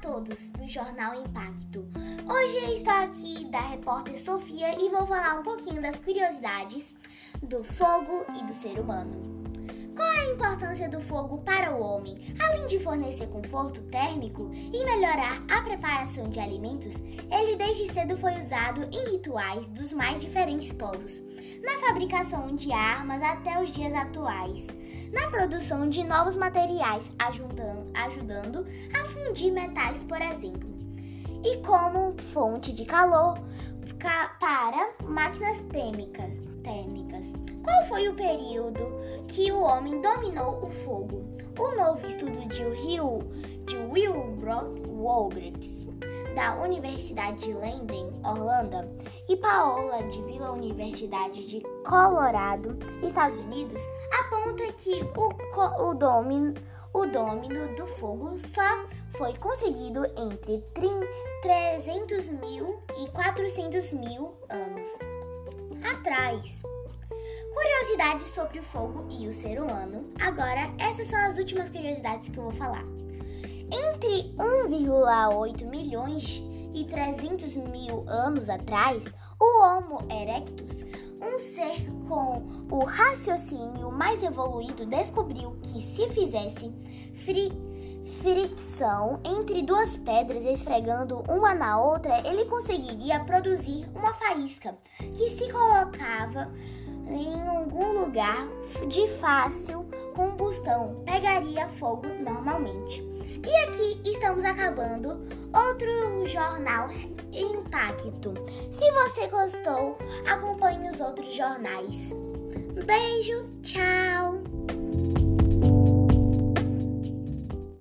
todos do Jornal Impacto. Hoje eu estou aqui da repórter Sofia e vou falar um pouquinho das curiosidades do fogo e do ser humano. Qual é a importância do fogo para o homem? Além de fornecer conforto térmico e melhorar a preparação de alimentos, ele desde cedo foi usado em rituais dos mais diferentes povos, na fabricação de armas até os dias atuais, na produção de novos materiais, ajudando, ajudando a fundir metais, por exemplo, e como fonte de calor para máquinas térmicas térmicas. Qual foi o período que o homem dominou o fogo? O novo estudo de Rio de Wilbrock Wobrix, da Universidade de Leiden, Orlando, e Paola de Vila Universidade de Colorado, Estados Unidos, aponta que o, o domínio o domínio do fogo só foi conseguido entre 300 mil e 400 mil anos atrás. Curiosidades sobre o fogo e o ser humano. Agora, essas são as últimas curiosidades que eu vou falar. Entre 1,8 milhões e 300 mil anos atrás, o Homo erectus, um ser com o raciocínio mais evoluído, descobriu que se fizesse fri fricção entre duas pedras esfregando uma na outra, ele conseguiria produzir uma faísca que se colocava em algum lugar de fácil combustão, pegaria fogo normalmente. E aqui estamos acabando outro jornal Impacto. Se você gostou, acompanhe os outros jornais. Beijo, tchau!